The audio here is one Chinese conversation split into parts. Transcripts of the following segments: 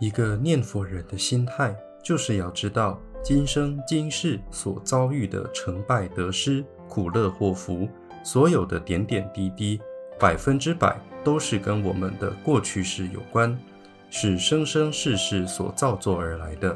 一个念佛人的心态，就是要知道今生今世所遭遇的成败得失、苦乐祸福，所有的点点滴滴，百分之百都是跟我们的过去世有关，是生生世世所造作而来的。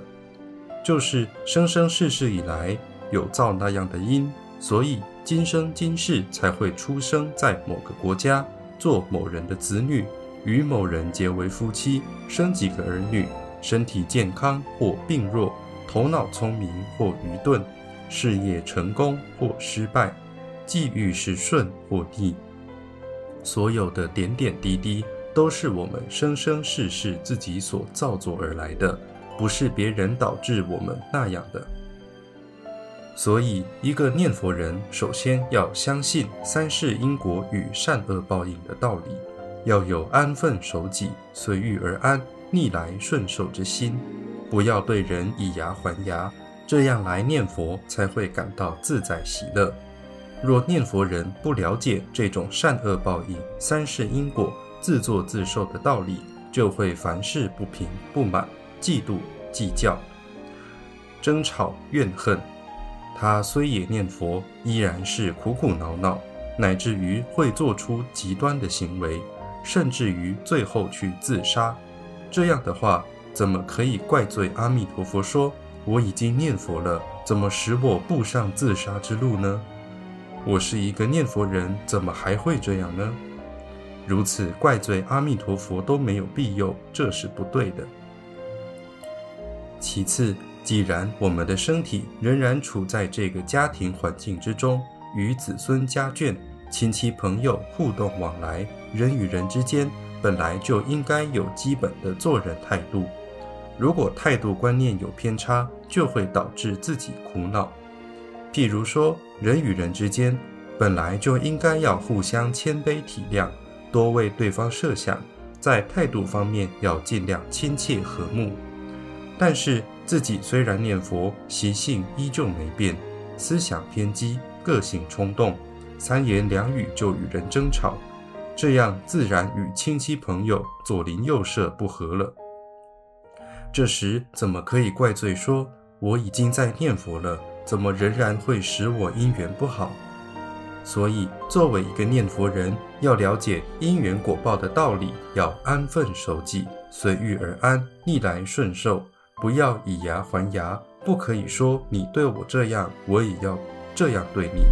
就是生生世世以来有造那样的因，所以今生今世才会出生在某个国家，做某人的子女。与某人结为夫妻，生几个儿女，身体健康或病弱，头脑聪明或愚钝，事业成功或失败，际遇是顺或逆，所有的点点滴滴都是我们生生世世自己所造作而来的，不是别人导致我们那样的。所以，一个念佛人首先要相信三世因果与善恶报应的道理。要有安分守己、随遇而安、逆来顺受之心，不要对人以牙还牙，这样来念佛才会感到自在喜乐。若念佛人不了解这种善恶报应、三世因果、自作自受的道理，就会凡事不平、不满、嫉妒、计较、争吵、怨恨。他虽也念佛，依然是苦苦恼恼，乃至于会做出极端的行为。甚至于最后去自杀，这样的话，怎么可以怪罪阿弥陀佛说我已经念佛了，怎么使我步上自杀之路呢？我是一个念佛人，怎么还会这样呢？如此怪罪阿弥陀佛都没有庇佑，这是不对的。其次，既然我们的身体仍然处在这个家庭环境之中，与子孙家眷。亲戚朋友互动往来，人与人之间本来就应该有基本的做人态度。如果态度观念有偏差，就会导致自己苦恼。譬如说，人与人之间本来就应该要互相谦卑体谅，多为对方设想，在态度方面要尽量亲切和睦。但是自己虽然念佛，习性依旧没变，思想偏激，个性冲动。三言两语就与人争吵，这样自然与亲戚朋友左邻右舍不和了。这时怎么可以怪罪说我已经在念佛了，怎么仍然会使我姻缘不好？所以作为一个念佛人，要了解因缘果报的道理，要安分守己，随遇而安，逆来顺受，不要以牙还牙，不可以说你对我这样，我也要这样对你。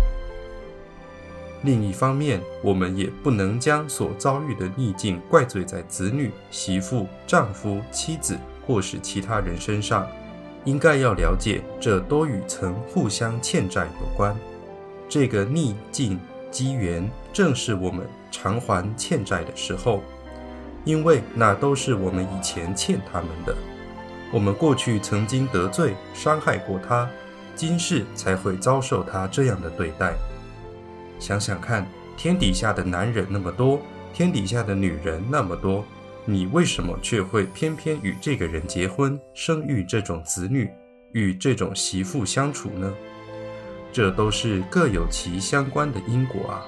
另一方面，我们也不能将所遭遇的逆境怪罪在子女、媳妇、丈夫、妻子或是其他人身上，应该要了解，这都与曾互相欠债有关。这个逆境机缘，正是我们偿还欠债的时候，因为那都是我们以前欠他们的，我们过去曾经得罪、伤害过他，今世才会遭受他这样的对待。想想看，天底下的男人那么多，天底下的女人那么多，你为什么却会偏偏与这个人结婚，生育这种子女，与这种媳妇相处呢？这都是各有其相关的因果啊。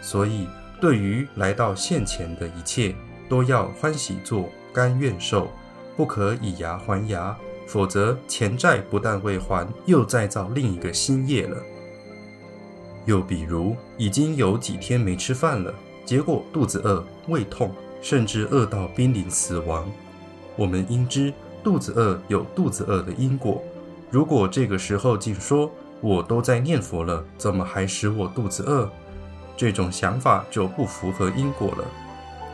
所以，对于来到现前的一切，都要欢喜做，甘愿受，不可以牙还牙，否则钱债不但未还，又再造另一个新业了。又比如，已经有几天没吃饭了，结果肚子饿、胃痛，甚至饿到濒临死亡。我们应知肚子饿有肚子饿的因果。如果这个时候竟说我都在念佛了，怎么还使我肚子饿？这种想法就不符合因果了。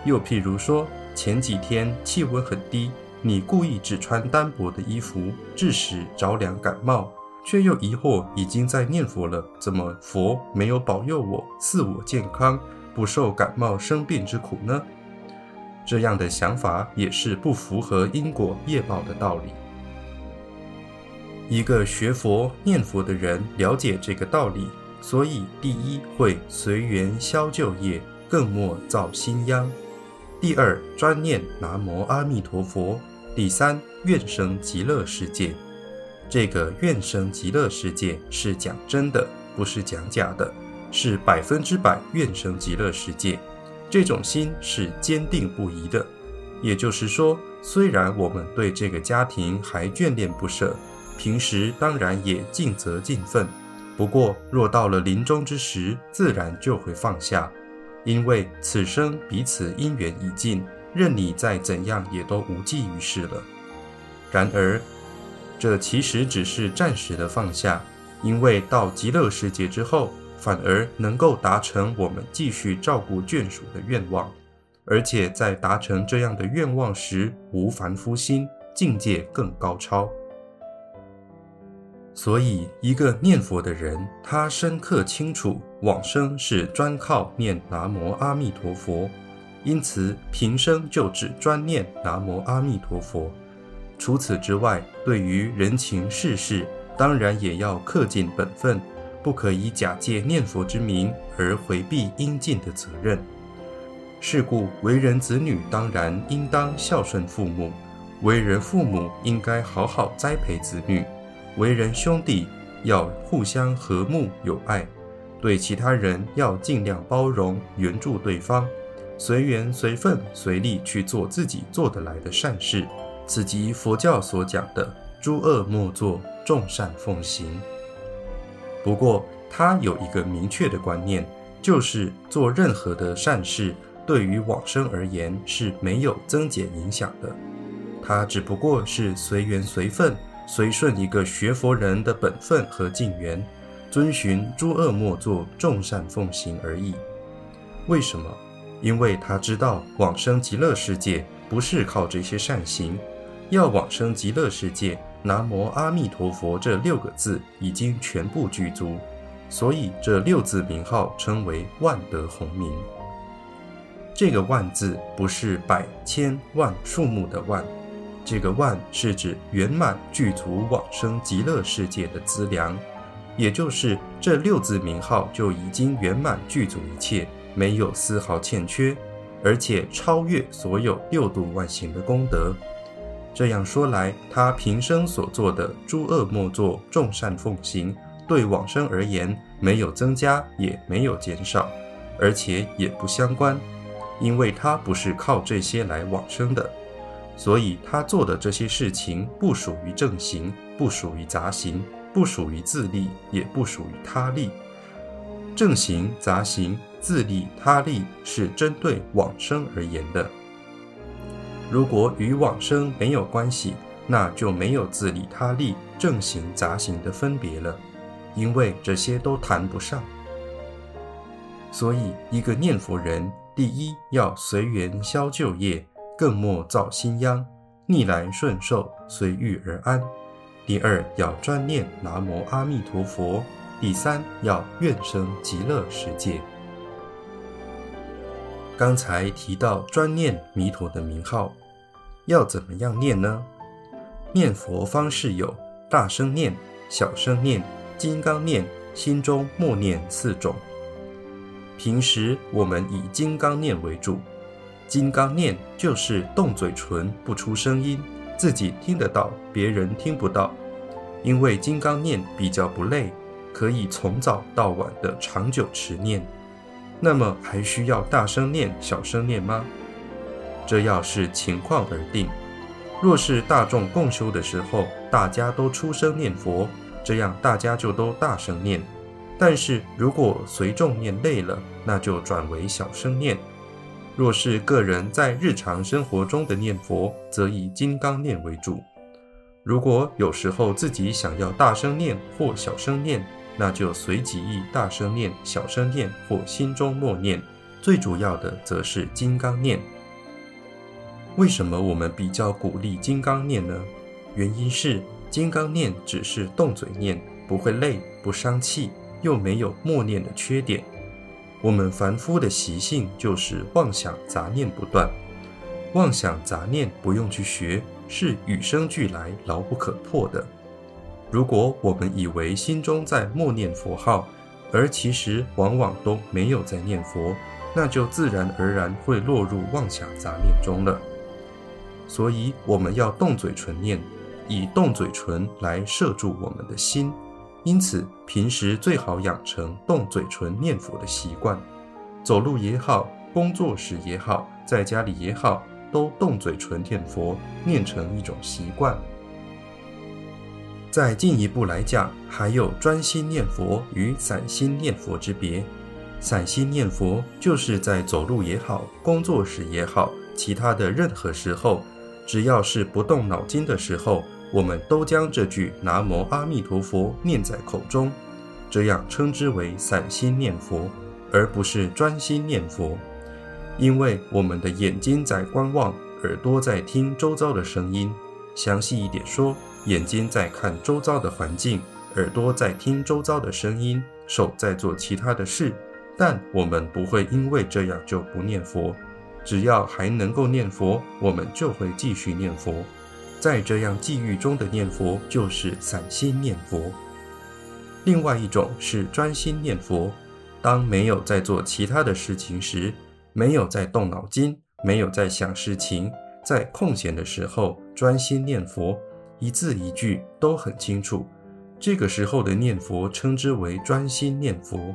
又譬如说，前几天气温很低，你故意只穿单薄的衣服，致使着凉感冒。却又疑惑，已经在念佛了，怎么佛没有保佑我，赐我健康，不受感冒生病之苦呢？这样的想法也是不符合因果业报的道理。一个学佛念佛的人了解这个道理，所以第一会随缘消旧业，更莫造新殃；第二专念南无阿弥陀佛；第三愿生极乐世界。这个愿生极乐世界是讲真的，不是讲假的，是百分之百愿生极乐世界。这种心是坚定不移的，也就是说，虽然我们对这个家庭还眷恋不舍，平时当然也尽责尽份。不过，若到了临终之时，自然就会放下，因为此生彼此因缘已尽，任你再怎样也都无济于事了。然而，这其实只是暂时的放下，因为到极乐世界之后，反而能够达成我们继续照顾眷属的愿望。而且在达成这样的愿望时，无凡夫心，境界更高超。所以，一个念佛的人，他深刻清楚往生是专靠念南无阿弥陀佛，因此平生就只专念南无阿弥陀佛。除此之外，对于人情世事，当然也要恪尽本分，不可以假借念佛之名而回避应尽的责任。是故，为人子女当然应当孝顺父母；为人父母应该好好栽培子女；为人兄弟要互相和睦友爱；对其他人要尽量包容援助对方，随缘随份随力去做自己做得来的善事。此即佛教所讲的“诸恶莫作，众善奉行”。不过，他有一个明确的观念，就是做任何的善事。对于往生而言是没有增减影响的，他只不过是随缘随分、随顺一个学佛人的本分和境缘，遵循诸恶莫作、众善奉行而已。为什么？因为他知道往生极乐世界不是靠这些善行，要往生极乐世界，南无阿弥陀佛这六个字已经全部具足，所以这六字名号称为万德洪名。这个万字不是百千万数目的万，这个万是指圆满具足往生极乐世界的资粮，也就是这六字名号就已经圆满具足一切，没有丝毫欠缺，而且超越所有六度万行的功德。这样说来，他平生所做的诸恶莫作，众善奉行，对往生而言没有增加，也没有减少，而且也不相关。因为他不是靠这些来往生的，所以他做的这些事情不属于正行，不属于杂行，不属于自利，也不属于他利。正行、杂行、自利、他利是针对往生而言的。如果与往生没有关系，那就没有自利、他利、正行、杂行的分别了，因为这些都谈不上。所以，一个念佛人。第一要随缘消旧业，更莫造新殃，逆来顺受，随遇而安。第二要专念南无阿弥陀佛。第三要愿生极乐世界。刚才提到专念弥陀的名号，要怎么样念呢？念佛方式有大声念、小声念、金刚念、心中默念四种。平时我们以金刚念为主，金刚念就是动嘴唇不出声音，自己听得到，别人听不到。因为金刚念比较不累，可以从早到晚的长久持念。那么还需要大声念、小声念吗？这要视情况而定。若是大众共修的时候，大家都出声念佛，这样大家就都大声念。但是如果随众念累了，那就转为小声念；若是个人在日常生活中的念佛，则以金刚念为主。如果有时候自己想要大声念或小声念，那就随即意大声念、小声念或心中默念。最主要的则是金刚念。为什么我们比较鼓励金刚念呢？原因是金刚念只是动嘴念，不会累，不伤气。又没有默念的缺点，我们凡夫的习性就是妄想杂念不断，妄想杂念不用去学，是与生俱来、牢不可破的。如果我们以为心中在默念佛号，而其实往往都没有在念佛，那就自然而然会落入妄想杂念中了。所以我们要动嘴唇念，以动嘴唇来摄住我们的心。因此，平时最好养成动嘴唇念佛的习惯。走路也好，工作时也好，在家里也好，都动嘴唇念佛，念成一种习惯。再进一步来讲，还有专心念佛与散心念佛之别。散心念佛就是在走路也好，工作时也好，其他的任何时候，只要是不动脑筋的时候，我们都将这句“南无阿弥陀佛”念在口中，这样称之为散心念佛，而不是专心念佛。因为我们的眼睛在观望，耳朵在听周遭的声音。详细一点说。眼睛在看周遭的环境，耳朵在听周遭的声音，手在做其他的事，但我们不会因为这样就不念佛。只要还能够念佛，我们就会继续念佛。在这样际遇中的念佛，就是散心念佛。另外一种是专心念佛，当没有在做其他的事情时，没有在动脑筋，没有在想事情，在空闲的时候专心念佛。一字一句都很清楚，这个时候的念佛称之为专心念佛。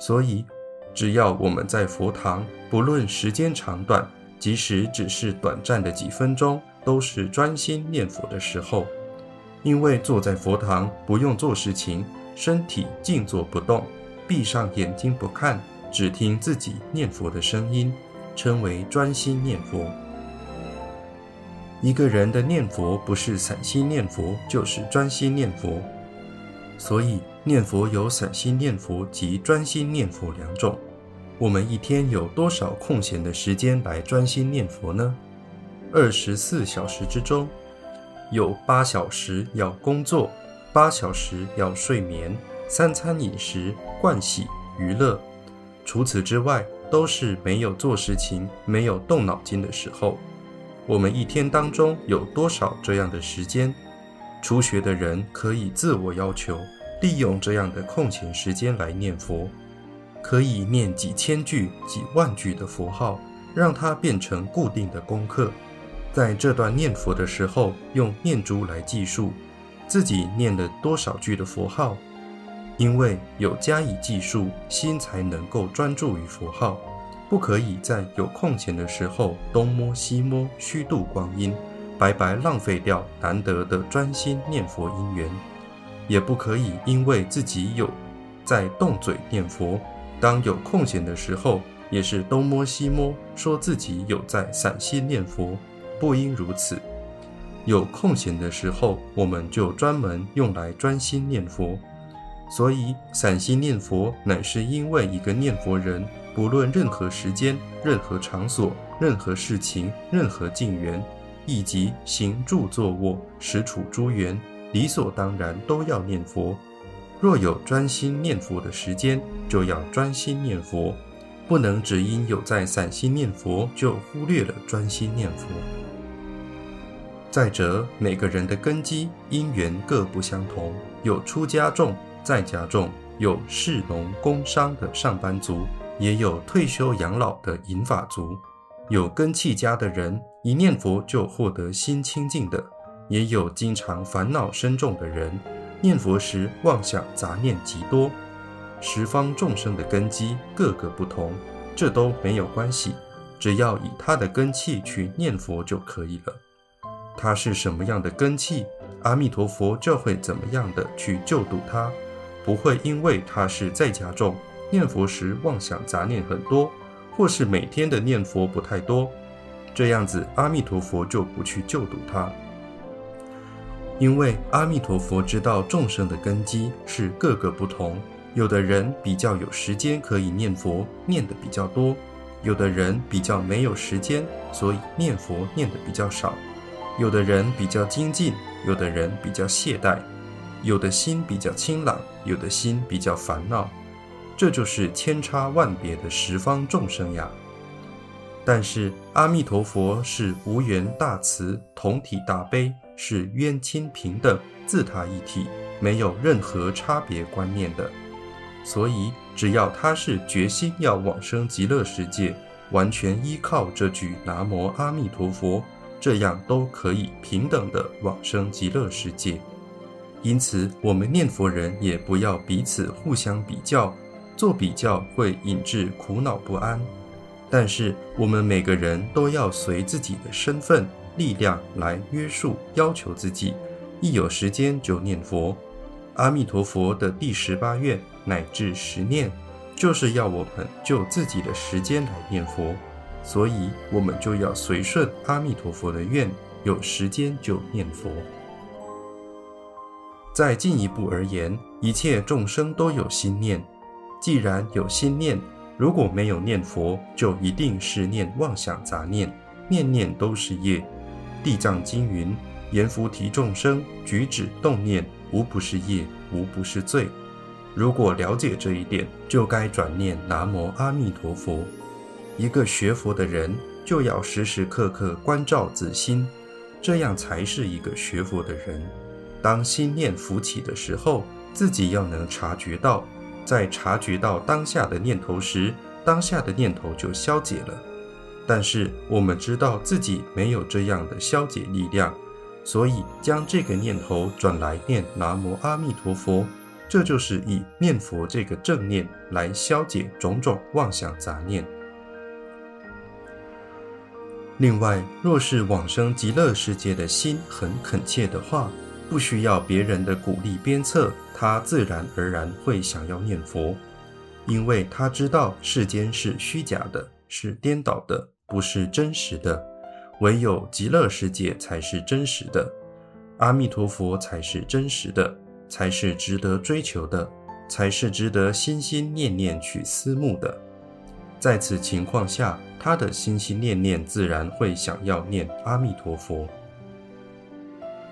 所以，只要我们在佛堂，不论时间长短，即使只是短暂的几分钟，都是专心念佛的时候。因为坐在佛堂不用做事情，身体静坐不动，闭上眼睛不看，只听自己念佛的声音，称为专心念佛。一个人的念佛不是散心念佛，就是专心念佛。所以念佛有散心念佛及专心念佛两种。我们一天有多少空闲的时间来专心念佛呢？二十四小时之中，有八小时要工作，八小时要睡眠，三餐饮食、盥洗、娱乐。除此之外，都是没有做事情、没有动脑筋的时候。我们一天当中有多少这样的时间？初学的人可以自我要求，利用这样的空闲时间来念佛，可以念几千句、几万句的佛号，让它变成固定的功课。在这段念佛的时候，用念珠来计数自己念了多少句的佛号，因为有加以计数，心才能够专注于佛号。不可以在有空闲的时候东摸西摸，虚度光阴，白白浪费掉难得的专心念佛因缘；也不可以因为自己有在动嘴念佛，当有空闲的时候也是东摸西摸，说自己有在散心念佛，不应如此。有空闲的时候，我们就专门用来专心念佛。所以散心念佛，乃是因为一个念佛人。不论任何时间、任何场所、任何事情、任何境缘，以及行住坐卧、实处诸缘，理所当然都要念佛。若有专心念佛的时间，就要专心念佛，不能只因有在散心念佛，就忽略了专心念佛。再者，每个人的根基因缘各不相同，有出家众、在家众，有士农工商的上班族。也有退休养老的银发族，有根器家的人一念佛就获得心清净的，也有经常烦恼深重的人，念佛时妄想杂念极多。十方众生的根基各个不同，这都没有关系，只要以他的根器去念佛就可以了。他是什么样的根器，阿弥陀佛就会怎么样的去救度他，不会因为他是在家众。念佛时妄想杂念很多，或是每天的念佛不太多，这样子阿弥陀佛就不去救度他，因为阿弥陀佛知道众生的根基是各个不同，有的人比较有时间可以念佛，念的比较多；有的人比较没有时间，所以念佛念的比较少；有的人比较精进，有的人比较懈怠；有的心比较清朗，有的心比较烦恼。这就是千差万别的十方众生呀。但是阿弥陀佛是无缘大慈、同体大悲，是冤亲平等、自他一体，没有任何差别观念的。所以只要他是决心要往生极乐世界，完全依靠这句南无阿弥陀佛，这样都可以平等的往生极乐世界。因此，我们念佛人也不要彼此互相比较。做比较会引致苦恼不安，但是我们每个人都要随自己的身份、力量来约束、要求自己，一有时间就念佛。阿弥陀佛的第十八愿乃至十念，就是要我们就自己的时间来念佛，所以我们就要随顺阿弥陀佛的愿，有时间就念佛。再进一步而言，一切众生都有心念，既然有心念。如果没有念佛，就一定是念妄想杂念，念念都是业。地藏经云：言菩提众生举止动念，无不是业，无不是罪。如果了解这一点，就该转念南无阿弥陀佛。一个学佛的人，就要时时刻刻关照自心，这样才是一个学佛的人。当心念浮起的时候，自己要能察觉到。在察觉到当下的念头时，当下的念头就消解了。但是我们知道自己没有这样的消解力量，所以将这个念头转来念南无阿弥陀佛，这就是以念佛这个正念来消解种种妄想杂念。另外，若是往生极乐世界的心很恳切的话，不需要别人的鼓励鞭策，他自然而然会想要念佛，因为他知道世间是虚假的，是颠倒的，不是真实的，唯有极乐世界才是真实的，阿弥陀佛才是真实的，才是值得追求的，才是值得心心念念去思慕的。在此情况下，他的心心念念自然会想要念阿弥陀佛。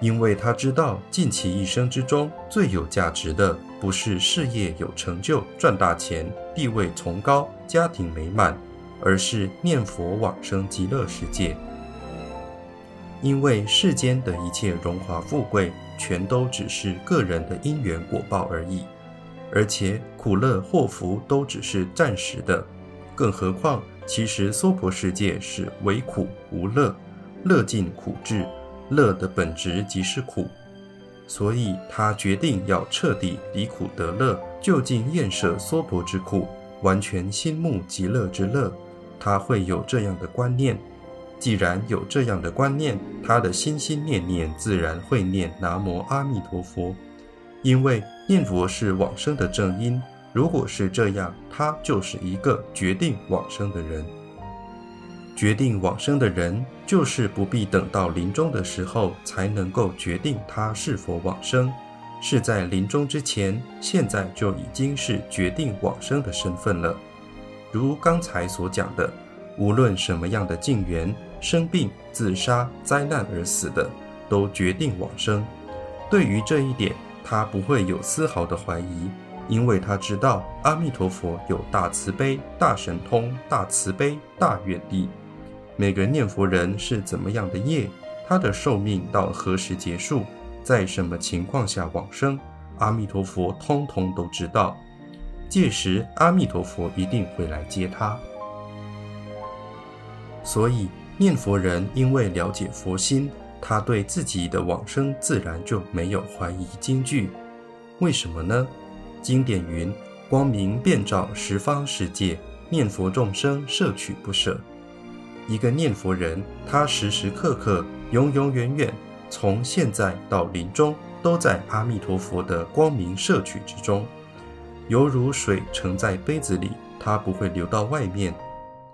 因为他知道，尽其一生之中最有价值的，不是事业有成就、赚大钱、地位崇高、家庭美满，而是念佛往生极乐世界。因为世间的一切荣华富贵，全都只是个人的因缘果报而已，而且苦乐祸福都只是暂时的。更何况，其实娑婆世界是唯苦无乐，乐尽苦至。乐的本质即是苦，所以他决定要彻底离苦得乐，就近厌舍娑婆之苦，完全心慕极乐之乐。他会有这样的观念。既然有这样的观念，他的心心念念自然会念南无阿弥陀佛，因为念佛是往生的正因。如果是这样，他就是一个决定往生的人。决定往生的人，就是不必等到临终的时候才能够决定他是否往生，是在临终之前，现在就已经是决定往生的身份了。如刚才所讲的，无论什么样的境缘，生病、自杀、灾难而死的，都决定往生。对于这一点，他不会有丝毫的怀疑，因为他知道阿弥陀佛有大慈悲、大神通、大慈悲、大愿力。每个念佛人是怎么样的业，他的寿命到何时结束，在什么情况下往生，阿弥陀佛通通都知道。届时，阿弥陀佛一定会来接他。所以，念佛人因为了解佛心，他对自己的往生自然就没有怀疑京剧。为什么呢？经典云：“光明遍照十方世界，念佛众生摄取不舍。”一个念佛人，他时时刻刻、永永远远，从现在到临终，都在阿弥陀佛的光明摄取之中，犹如水盛在杯子里，它不会流到外面。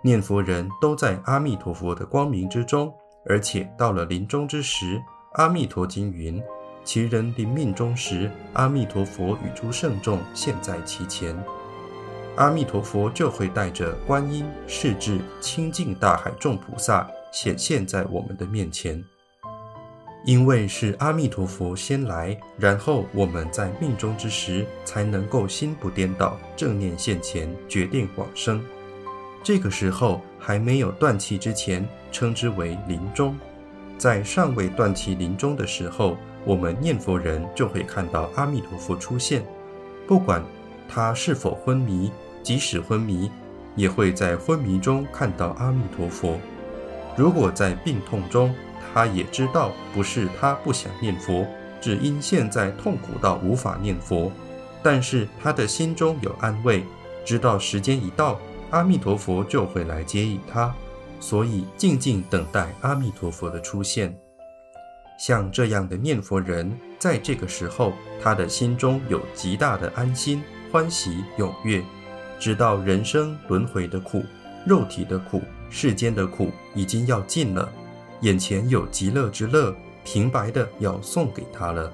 念佛人都在阿弥陀佛的光明之中，而且到了临终之时，《阿弥陀经》云：“其人临命终时，阿弥陀佛与诸圣众现，在其前。”阿弥陀佛就会带着观音、世智、清净大海众菩萨显现在我们的面前，因为是阿弥陀佛先来，然后我们在命中之时才能够心不颠倒，正念现前，决定往生。这个时候还没有断气之前，称之为临终。在尚未断气临终的时候，我们念佛人就会看到阿弥陀佛出现，不管他是否昏迷。即使昏迷，也会在昏迷中看到阿弥陀佛。如果在病痛中，他也知道不是他不想念佛，只因现在痛苦到无法念佛。但是他的心中有安慰，知道时间一到，阿弥陀佛就会来接引他。所以静静等待阿弥陀佛的出现。像这样的念佛人，在这个时候，他的心中有极大的安心、欢喜、踊跃，知道人生轮回的苦、肉体的苦、世间的苦已经要尽了，眼前有极乐之乐，平白的要送给他了。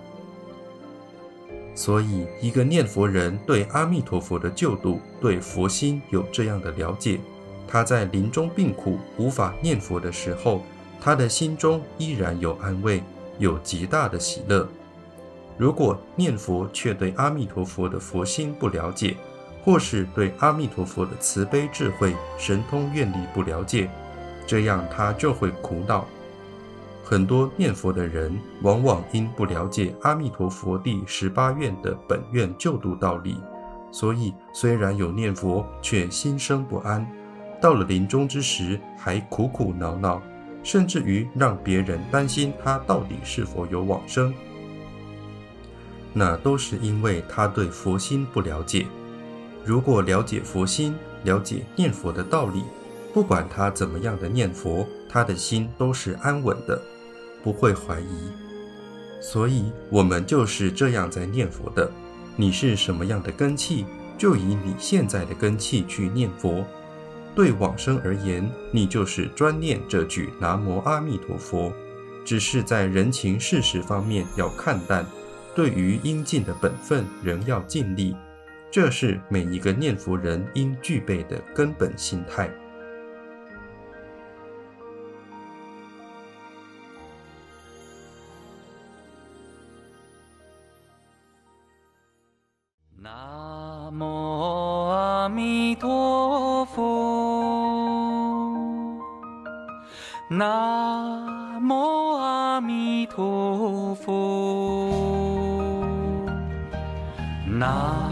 所以，一个念佛人对阿弥陀佛的救度、对佛心有这样的了解，他在临终病苦无法念佛的时候，他的心中依然有安慰。有极大的喜乐。如果念佛却对阿弥陀佛的佛心不了解，或是对阿弥陀佛的慈悲智慧、神通愿力不了解，这样他就会苦恼。很多念佛的人，往往因不了解阿弥陀佛第十八愿的本愿救度道理，所以虽然有念佛，却心生不安。到了临终之时，还苦苦恼恼。甚至于让别人担心他到底是否有往生，那都是因为他对佛心不了解。如果了解佛心，了解念佛的道理，不管他怎么样的念佛，他的心都是安稳的，不会怀疑。所以，我们就是这样在念佛的。你是什么样的根器，就以你现在的根器去念佛。对往生而言，你就是专念这句“南无阿弥陀佛”，只是在人情世事方面要看淡，对于应尽的本分仍要尽力，这是每一个念佛人应具备的根本心态。弥陀佛，南